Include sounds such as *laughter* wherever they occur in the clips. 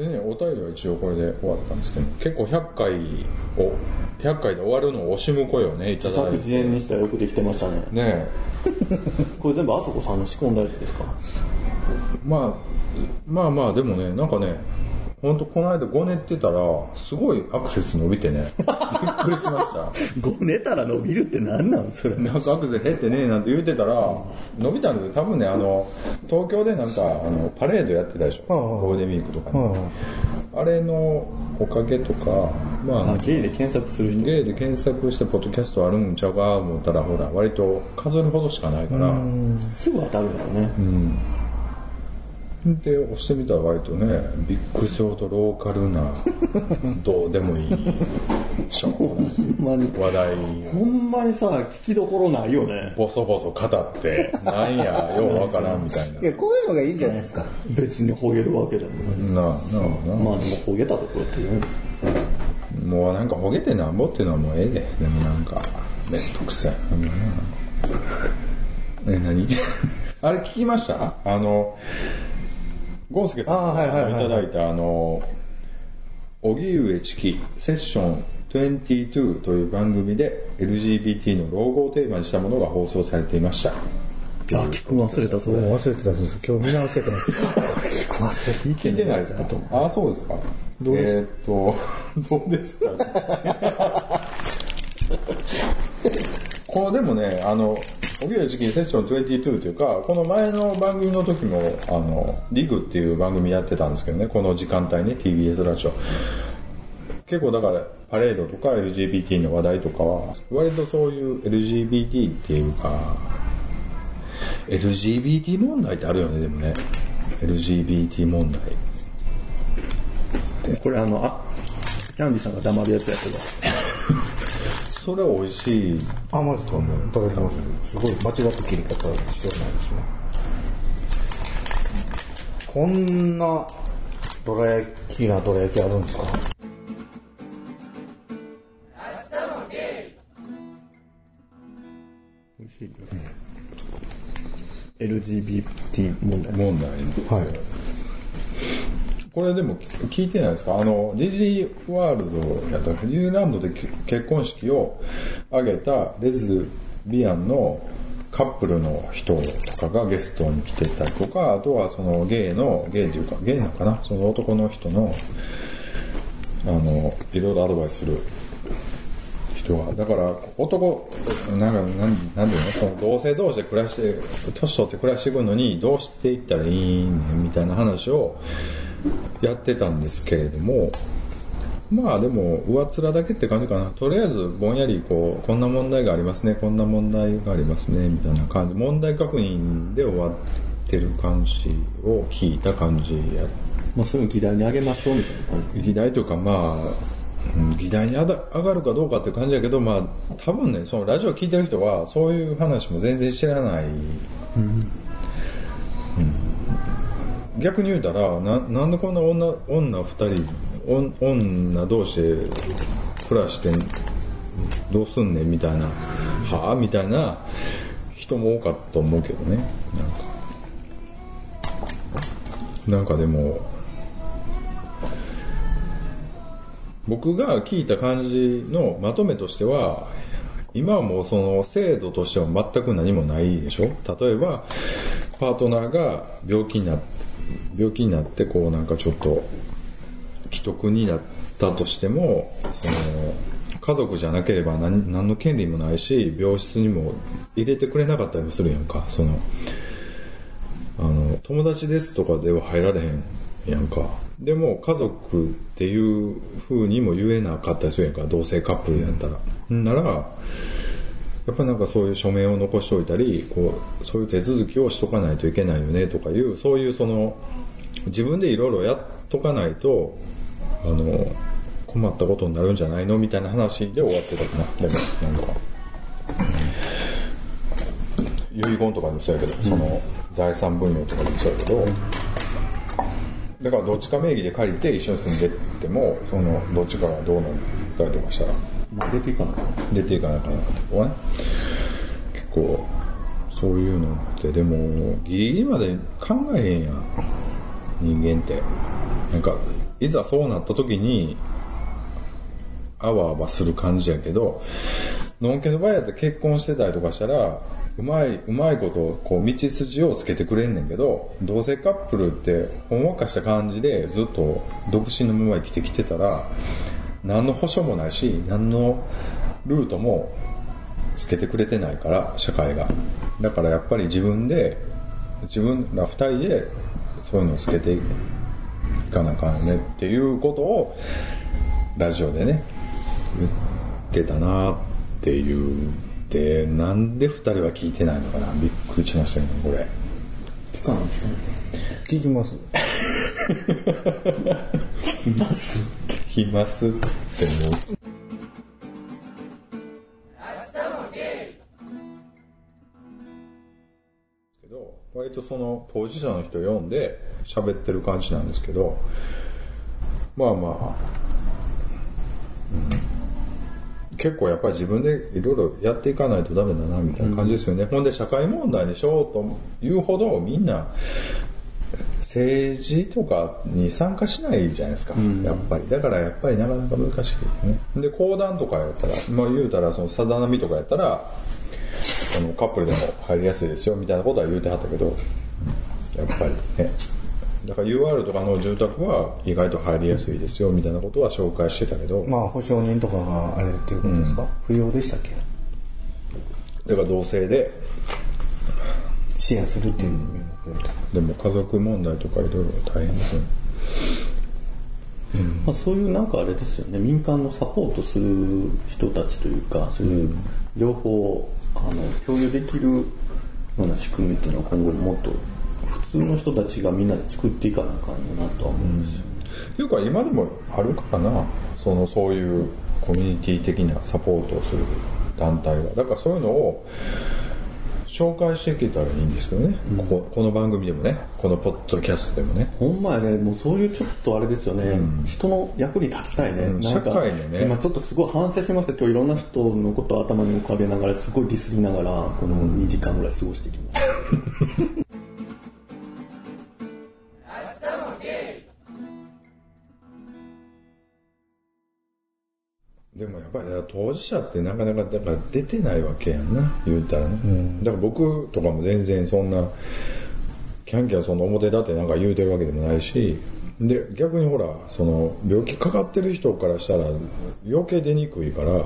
でね、お便りは一応これで終わったんですけど、結構100回を、100回で終わるのを惜しむ声をね、いただいて。自演にしたらよくできてましたね。ね *laughs* これ全部あそこさんの仕込んだやつですか？まあ、まあまあ、でもね、なんかね、ほんとこの間5年ってたら、すごいアクセス伸びてね、びっくりしました。*laughs* ご寝たら伸びるって何なん？それ。なんかアクセス減ってねえなんて言ってたら、伸びたんですよ。多分ね、あの、東京でなんか、あの、パレードやってたでしょ。うんうんゴールデンウィークとかあれのおかげとか、まあ、あ、ゲイで検索する人。ゲイで検索してポッドキャストあるんちゃうか思ったら、ほら、割と数えるほどしかないから、すぐ当たるよね。で、押してみたら割とね、ビッグショートローカルな、*laughs* どうでもいい、しょうもない。話題をほんまにさ、聞きどころないよね。ボソボソ語って、なんや、ようわからんみたいな。いや、こういうのがいいんじゃないですか。別にほげるわけでもない。なあ、なあ、なまあでもほげたところってね。あ。もうなんかほげてなんぼっていうのはもうええで。でもなんか、めんどくさい。え、何？*laughs* あれ聞きました？あの、ゴースケさんあーはいはいはいはいいただいたあの、荻上チキセッション22という番組で LGBT のロゴをテーマにしたものが放送されていました。あ、聞くの忘れた、それ。忘れてたんです今日見直してたこれ聞く忘れ聞いてないですか？ああ、そうですか。どうでしたえーっと、*laughs* どうでした？このでもね、あの、荻上チキセッション22というか、この前の番組の時も、あの、リグっていう番組やってたんですけどね、この時間帯ね、TBS ラジオ。結構だから、パレードとか LGBT の話題とかは、割とそういう LGBT っていうか、LGBT 問題ってあるよね、でもね。LGBT 問題。これあの、あ、キャンディさんが黙るやつやけど。*laughs* それ美味しい。あ、マジですかいただきます。すごい間違った切り方してないですね。こんな、どら焼きなどら焼きあるんですか？美味しいよね。LGBT 問題。問題はい。これでも聞いてないですか？あの、ディズニーワールドやったら、ディズニーランドで結婚式を挙げたレズビアンのカップルの人とかがゲストに来てたりとか、あとはそのゲイの、ゲイというか、ゲイなのかな？その男の人の、あの、いろいろアドバイスする人が。だから、男、なんか、なんなんていうの？その同性同士で暮らして、年取って暮らしていくのに、どうしていったらいいねんみたいな話をやってたんですけれども、まあでも、上っ面だけって感じかな。とりあえず、ぼんやり、こう、こんな問題がありますね、こんな問題がありますね、みたいな感じ。問題確認で終わってる感じを聞いた感じやまあそういうの議題にあげましょうみたいな感じ。議題というかまあ、うん議題に上がるかどうかって感じだけど、まあ、多分ね、そのラジオ聞いてる人は、そういう話も全然知らない。うん逆に言うたら、な、なんでこんな女、女二人、お女同士で暮らしてどうすんねんみたいな、はあ？みたいな人も多かったと思うけどね。なんか。なんかでも、僕が聞いた感じのまとめとしては、今はもうその制度としては全く何もないでしょ？例えば、パートナーが病気になっ病気になってこうなんかちょっと既得になったとしても、その家族じゃなければ何何の権利もないし、病室にも入れてくれなかったりもするやんか。そのあの、友達ですとかでは入られへんやんか。でも家族っていう風にも言えなかったりするやんか。同性カップルやったら。なら、やっぱなんかそういう署名を残しておいたり、こう、そういう手続きをしとかないといけないよねとかいう、そういうその、自分でいろいろやっとかないと、あの、困ったことになるんじゃないのみたいな話で終わってたかな。でも、なんか。遺言とかでもそうやけど、その財産分与とかでもそうやけど、だからどっちか名義で借りて一緒に住んでっても、そのどっちかがどうなったりとかしたらまあ出ていかなか。出ていかなあかなかったとかね。結構、そういうのって、でも、ギリギリまで考えへんやん。人間って。なんか、いざそうなった時に、あわあわする感じやけど、のんけの場合やったら結婚してたりとかしたら、うまい、うまいこと、こう、道筋をつけてくれんねんけど、同性カップルって、ほんわかした感じで、ずっと独身のまま生きてきてたら、何の保証もないし、何のルートもつけてくれてないから、社会が。だからやっぱり自分で、自分ら二人で、そういうのをつけていかなあかんよねっていうことを、ラジオでね、言ってたなっていう。で、なんで二人は聞いてないのかなびっくりしましたけど、これ。聞かないんですかね。聞きます。*laughs* います聞きますってもう。割とその当事者の人読んで喋ってる感じなんですけどまあまあ、うん。結構やっぱり自分でいろいろやっていかないとダメだなみたいな感じですよね、ほんで社会問題にしようというほどみんな政治とかに参加しないじゃないですか、やっぱり。だからやっぱりなかなか難しいですね。で、講談とかやったら、まあ言うたら、そのさざ波とかやったら、あのカップルでも入りやすいですよみたいなことは言うてはったけど、やっぱりね。だから UR とかの住宅は意外と入りやすいですよみたいなことは紹介してたけど、まあ、保証人とかがあれっていうことですか、不要でしたっけ？だから同性で、支援するっていう意味もくれた。でも家族問題とかいろいろ大変ですね。まあ、そういうなんかあれですよね、民間のサポートする人たちというか、そういう両方をあの共有できるような仕組みっていうのは今後もっと普通の人たちがみんなで作っていかなあかんよなとは思うんですよ。っていうか今でもあるかな。そのそういうコミュニティ的なサポートをする団体は。だからそういうのを紹介していけたらいいんですけどね、こここの番組でもねこのポッドキャストでもね。ほんまやね、もうそういうちょっとあれですよね、人の役に立ちたいね。うんなんか社会でね。今ちょっとすごい反省しました今日いろんな人のことを頭に浮かべながら、すごいディスりながら、この2時間ぐらい過ごしてきました。*laughs* でもやっぱり当事者ってなかなかだから出てないわけやんな言うたらね、だから僕とかも全然そんなキャンキャンその表だってなんか言うてるわけでもないしで逆にほらその病気かかってる人からしたら余計出にくいから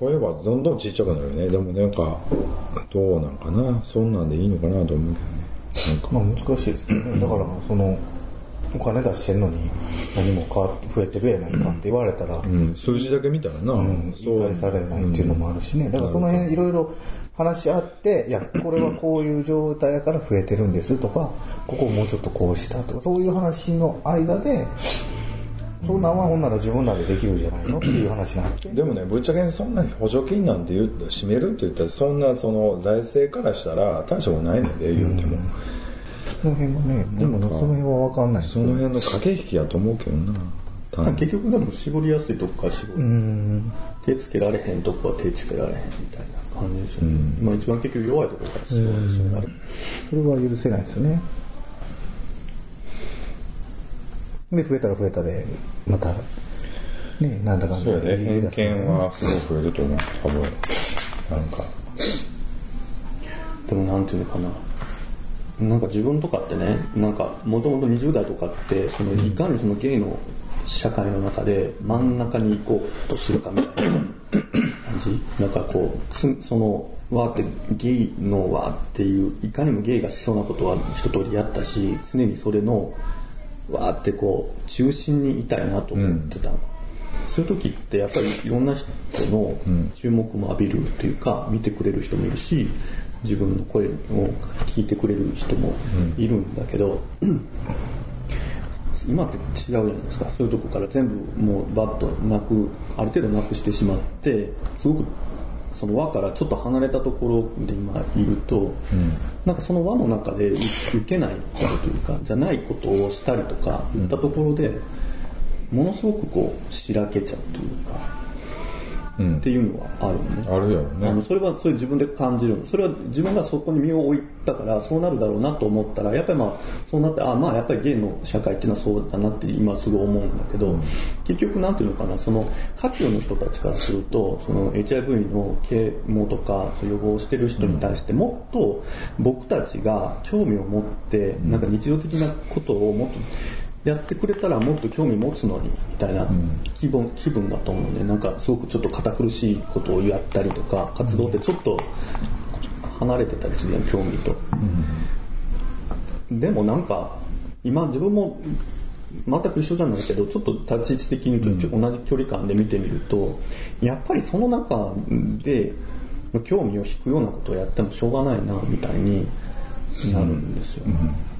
声はどんどんちっちゃくなるよね。でもなんかどうなんかな。そんなんでいいのかなと思うけどね。なんか。まあ難しいですよね。だから、その、お金出してんのに何も変わって増えてるやないかって言われたら、うん、数字だけ見たらな、うん、理解されないっていうのもあるしね。だからその辺いろいろ話し合って、いや、これはこういう状態やから増えてるんですとか、ここをもうちょっとこうしたとか、そういう話の間で、そんなんはほんなら自分らでできるじゃないのっていう話があって。でもね、ぶっちゃけそんなに補助金なんて言う締めるって言ったら、そんなその財政からしたら大したことないねんで、言うても。その辺はね、でもその辺はわかんないその辺の駆け引きやと思うけどな。結局でも絞りやすいとこから絞る。手つけられへんとこは手つけられへんみたいな感じですよね。まあ一番結局弱いところから絞る絞られる。それは許せないですね。で、増えたら増えたで、また、ね、なんだかんだそうやね、偏見はすごく増えると思う、多分。なんか。でもなんていうのかな。なんか自分とかってね、なんかもともと20代とかって、そのいかにそのゲイの社会の中で真ん中に行こうとするかみたいな感じ？なんかこう、つその、わーってゲイのわーっていう、いかにもゲイがしそうなことは一通りやったし、常にそれの、わーってこう、中心にいたいなと思ってたの。そういう時ってやっぱりいろんな人の注目も浴びるっていうか、見てくれる人もいるし、自分の声を聞いてくれる人もいるんだけど、今って違うじゃないですか。そういうとこから全部もうバッとなく、ある程度なくしてしまって、すごくその輪からちょっと離れたところで今いると、なんかその輪の中で受けないというか、じゃないことをしたりとか、言ったところで、ものすごくこう、しらけちゃうというか、っていうのはあるのね。あるやろあのね。それはそれ自分で感じるの。それは自分がそこに身を置いたからそうなるだろうなと思ったらやっぱりまあそうなってあまあやっぱりゲイの社会っていうのはそうだなって今すぐ思うんだけど、結局なんていうのかなその下級の人たちからするとその HIV の啓蒙とか予防してる人に対してもっと僕たちが興味を持ってなんか日常的なことをもっとやってくれたらもっと興味持つのにみたいな気分,、気分だと思うね。なんかすごくちょっと堅苦しいことをやったりとか活動ってちょっと離れてたりするやん興味と、でもなんか今自分も全く一緒じゃないけどちょっと立ち位置的に同じ距離感で見てみるとやっぱりその中で興味を引くようなことをやってもしょうがないなみたいになるんですよ、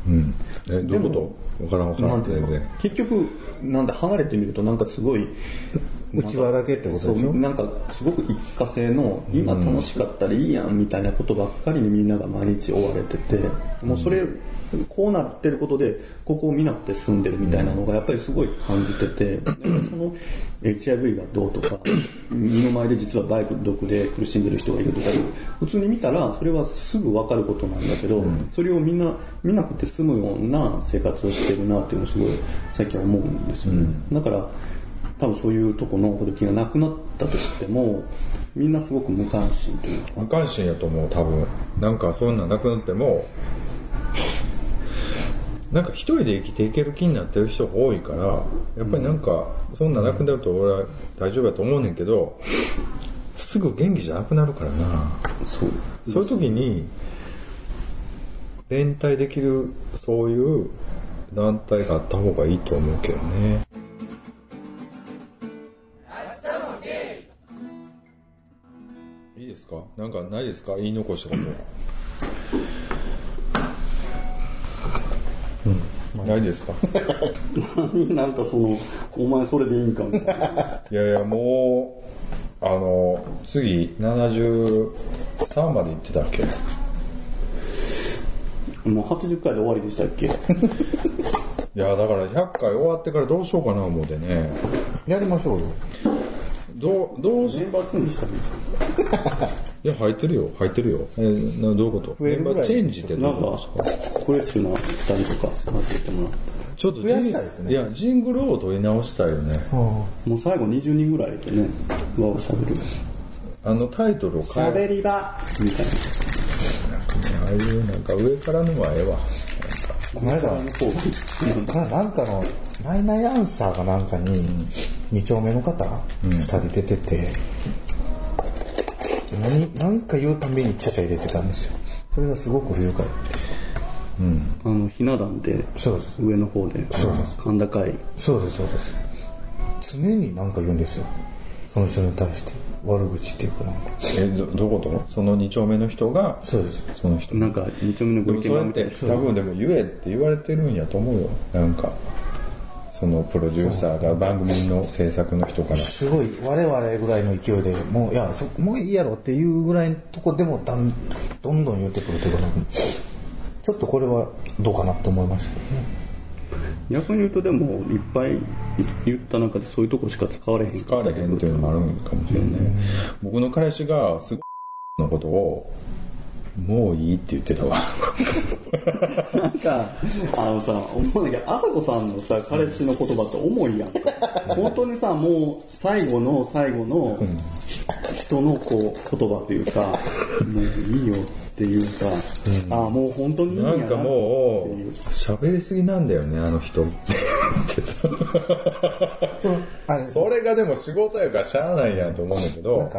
うん。え、どういうこと？わからんわからん。全然。結局なんで離れてみるとなんかすごい内輪だけってことでしょ？なんかすごく一過性の今楽しかったらいいやんみたいなことばっかりにみんなが毎日追われててもうそれこうなってることでここを見なくて済んでるみたいなのがやっぱりすごい感じててその HIV がどうとか身の前で実は梅毒で苦しんでる人がいるとか普通に見たらそれはすぐ分かることなんだけどそれをみんな見なくて済むような生活をしてるなっていうのをすごい最近は思うんですよね。だから多分そういうとこのほど気がなくなったとしてもみんなすごく無関心というか無関心やと思う、多分。なんかそんなんなくなっても、なんか一人で生きていける気になってる人が多いから、やっぱりなんか、そんなんなくなると俺は大丈夫やと思うねんけど、すぐ元気じゃなくなるからな。そうそういう時に、連帯できる、そういう団体があった方がいいと思うけどね。か？なんかないですか？言い残したこと。*laughs* ないですか？*laughs* なんかそのお前それでいいんか？みたいないやいや、もう、あの、次、73まで行ってたっけ？もう80回で終わりでしたっけ？*laughs* いや、だから100回終わってからどうしようかな思うてね。やりましょうよ。どう、どうし、メンバーチェンジした。んですいや、入ってるよ、入ってるよ。えーなどういうこと？メンバーチェンジってどうなんかいうことですか？フレッシュな2人とか混ぜてもらって。ちょっと増やしたいですね。いや、ジングルを取り直したいよね。もう最後20人ぐらいでね輪をしゃべる。あのタイトルをし変えゃべり場。みたいな。ああいうなんか上からのはええわ。この間、ななんかの、ナイナイアンサーかなんかに、二丁目の方、二、人出てて、何、なんか言うたびにちゃちゃ入れてたんですよ。それがすごく不愉快でした。あのひな壇でそうです。上の方でそうです甲高いそうです、そうです。常になんか言うんですよ。その人に対して。悪口っていうかなんか。え、ど、どこと？その二丁目の人が、そうです。その人。なんか2丁目のでご意見もそれって番みたいな多分でも言えって言われてるんやと思うよ。なんか、そのプロデューサーが番組の制作の人から。すごい、我々ぐらいの勢いで、もう、いや、そもういいやろっていうぐらいのとこでもだん、どんどん言ってくるというか、ちょっとこれはどうかなって思いましたけどね。逆に言うとでもいっぱい言った中でそういうとこしか使われへん使われへんっていうのもあるんかもしれんね。僕の彼氏がすごいのことを、もういいって言ってたわ。なんか、あのさ、思うんだけど、あさこさんのさ、彼氏の言葉って重いやん。か。本当にさ、もう最後の最後の人のこう言葉というか、もういいよっていうさ、ああ、もう本当にいいんやななんかもうっていう、喋りすぎなんだよね、あの人。*laughs* ってそれがでも仕事やからしゃあないやんと思うんだけど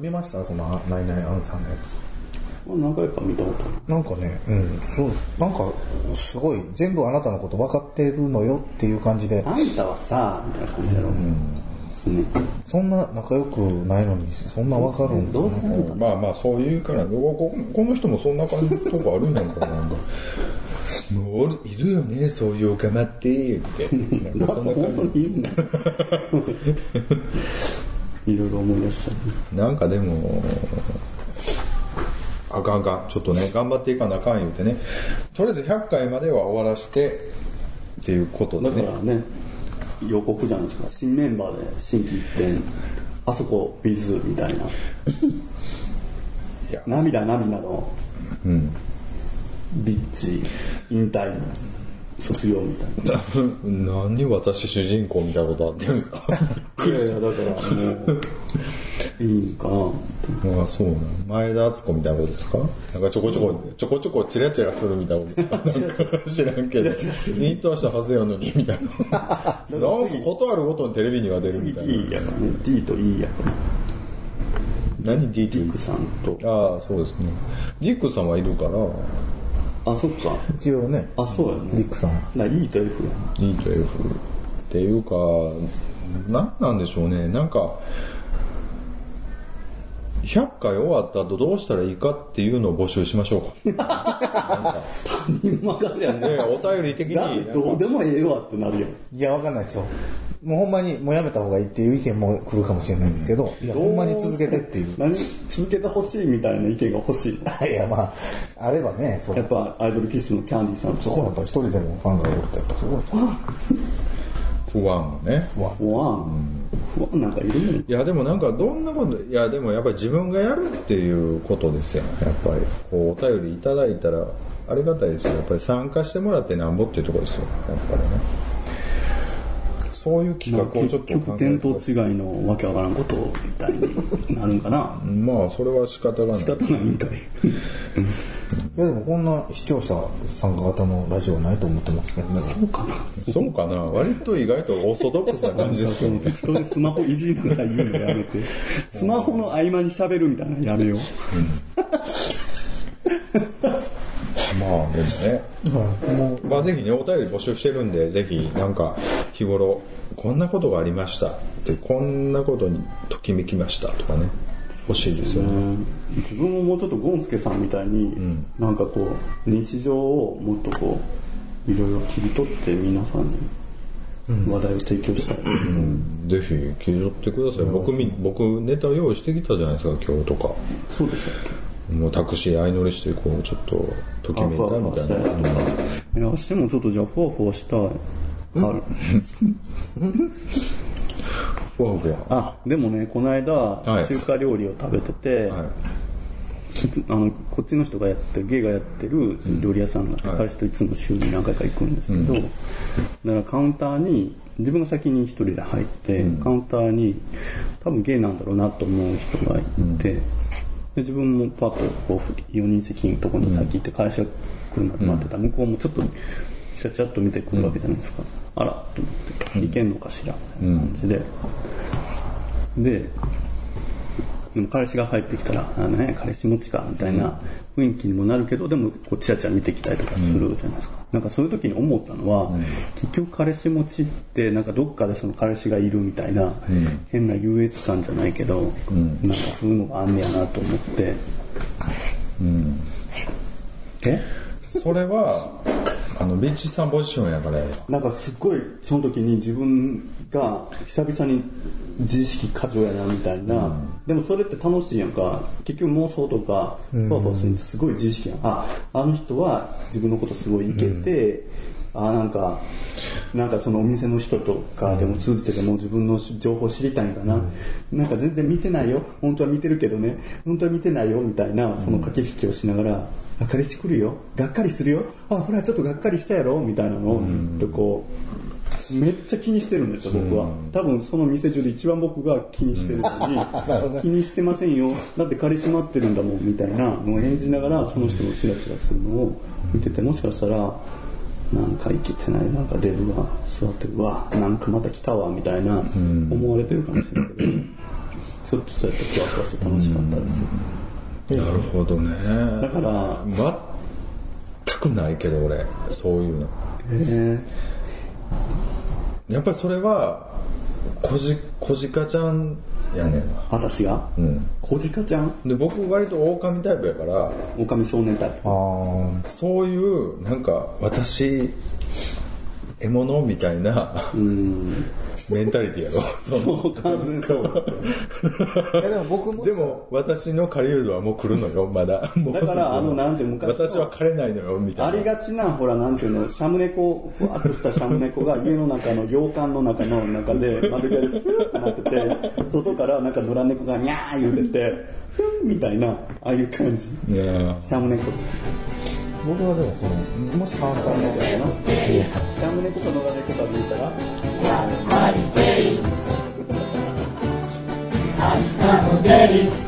見ました？その、ナイナイアンさんのやつ。まあ何回か見たこと。なんかね、うん、そう、なんか、すごい、全部あなたのこと分かってるのよっていう感じで、あんたはさ、みたいな感じやろ。ですね。そんな仲良くないのに、そんな分かるんかどうせあんたまあまあそういうから、こここの人もそんな感じのとこあるんやんかな。なんかもう俺いるよね、そういうおかまって、言って。なそんな感にいろいろ思い出した。なんかでも、あかんあかん、ちょっとね、頑張っていかなあかん言うてね、とりあえず100回までは終わらして、っていうことでねだか。らね、予告じゃないですか。新メンバーで新規一点、あそこ、ビズみたいな。*laughs* いや涙涙のうん。ビッチ、引退、卒業みたいな。*laughs* 何私主人公みたいなことあってるんですかいやいや、だからもう、いいんかなと。ああ、そうなの。前田敦子みたいなことですか？なんかちょこちょこ、ちょこちょこチラチラするみたいなこと。知らんけど。引退したはずやのに、みたいな。なんかことあるごとにテレビには出るみたいな。E やからね、D と E やから。何 ?D ってディックさんと。ああ、そうですね。ディックさんはいるから、あ、そっか。一応ね、あ、そうやね。リックさん。な E と F や E と F っていうか、何なんでしょうね。なんか、100回終わった後どうしたらいいかっていうのを募集しましょうか。*laughs* 他人任せやね。ねお便り的にだってどうでもええわってなるやん。いや、わかんないですよ。もうほんまにもうやめた方がいいっていう意見も来るかもしれないんですけど、いや、ほんまに続けてっていう。何続けてほしいみたいな意見が欲しい。*laughs* いや、まあ、あればね、そうやっぱアイドルキスのキャンディーさんとそこはやっぱ一人でもファンがいるとやっぱすごい。不安がね。不安。不安なんかいるのに。いや、でもなんかどんなこと、いや、でもやっぱり自分がやるっていうことですよ。やっぱり、こう、お便りいただいたら、ありがたいですよ。やっぱり参加してもらってなんぼっていうところですよ。やっぱりね。そういう企画をちょっと結局、考えて見当違いのわけわからんことみたいになるんかな。まあ、それは仕方がない。仕方ないみたい。いや、でもこんな視聴者参加型のラジオないと思ってますけどね。そうかな。そうかな割と意外とオーソドックスな感じですけどね。人でスマホいじりながら言うのやめて。スマホの合間に喋るみたいなのやめよう。まあ、でもね。もまあ、ぜひね、お便り募集してるんで、ぜひ、なんか、日頃、こんなことがありました。って、こんなことにときめきました。とかね、欲しいですよね。うん。自分ももうちょっとゴンスケさんみたいに、なんかこう日常をもっとこういろいろ切り取って皆さんに話題を提供したい、ぜひ、切り取ってください。僕み、僕、ネタ用意してきたじゃないですか、今日とか。そうでしたっけ？もうタクシー相乗りして、こう、ちょっと、ときめいたみたいな。いや私もちょっとじゃあふわふわしたいあるふわふわ。あでもねこの間、はい中華料理を食べてて、はい。あのこっちの人がやってるゲイがやってる料理屋さんがあって、はい彼氏といつも週に何回か行くんですけど、だからカウンターに自分が先に一人で入って、カウンターに多分ゲイなんだろうなと思う人がいて、で自分もパッとこう4人席のところに先行って会社が来るまで待ってた。ら、向こうもちょっとチラチラっと見てくるわけじゃないですか、あらと思って、いけんのかしらみたいな感じで、ででも彼氏が入ってきたら、あのね、彼氏持ちか、みたいな雰囲気にもなるけど、でも、こう、チラチラ見てきたりとかするじゃないですか。なんかそういう時に思ったのは、結局彼氏持ちって、なんかどっかでその彼氏がいるみたいな、変な優越感じゃないけど、なんかそういうのがあんねやなと思って。え？それは、あの、ビッチさんポジションやからなんかすっごいその時に自分が久々に自意識過剰やなみたいな、でもそれって楽しいやんか。結局妄想とかふわふわするってすごい自意識やん。ああの人は自分のことすごいいけて、あなんかなんかそのお店の人とかでも通じてでも自分の情報知りたいんかな、なんか全然見てないよ。本当は見てるけどね。本当は見てないよみたいなその駆け引きをしながら、あ彼氏来るよ。がっかりするよ。あほらちょっとがっかりしたやろ。みたいなのをずっとこうめっちゃ気にしてるんですよ僕は。多分その店中で一番僕が気にしてるのに *laughs* 気にしてませんよ。だって彼氏待ってるんだもんみたいなのを演じながらその人のチラチラするのを見ててもしかしたらなんか生きてないなんかデブが座ってるうわなんかまた来たわみたいな思われてるかもしれないけどちょっとそうやってふわふわして楽しかったです。よなるほどね。だから全くないけど俺、そういうの。えやっぱりそれは、こじ、こじかちゃんやねんわ。私が？うん。小鹿ちゃん？で、僕割と狼タイプやから、狼少年タイプ。あそういう、なんか、私、獲物みたいな。うんメンタリティやろ。そう完全にそう。いやでも僕もでも、私の狩人はもう来るのよ、まだ。もうだから、あの、なんて昔の私は枯れないのよ、みたいな。ありがちな、ほら、なんていうの、シャム猫、ふわっとしたシャム猫が家の中の洋館の中の中で、窓際でピューってなってて、外からなんか野良猫がニャー言うてて、ふんみたいな、ああいう感じ。いやーシャム猫です。僕はでもそのもし関西のシャム猫と野良猫かで言ったら、明日も出る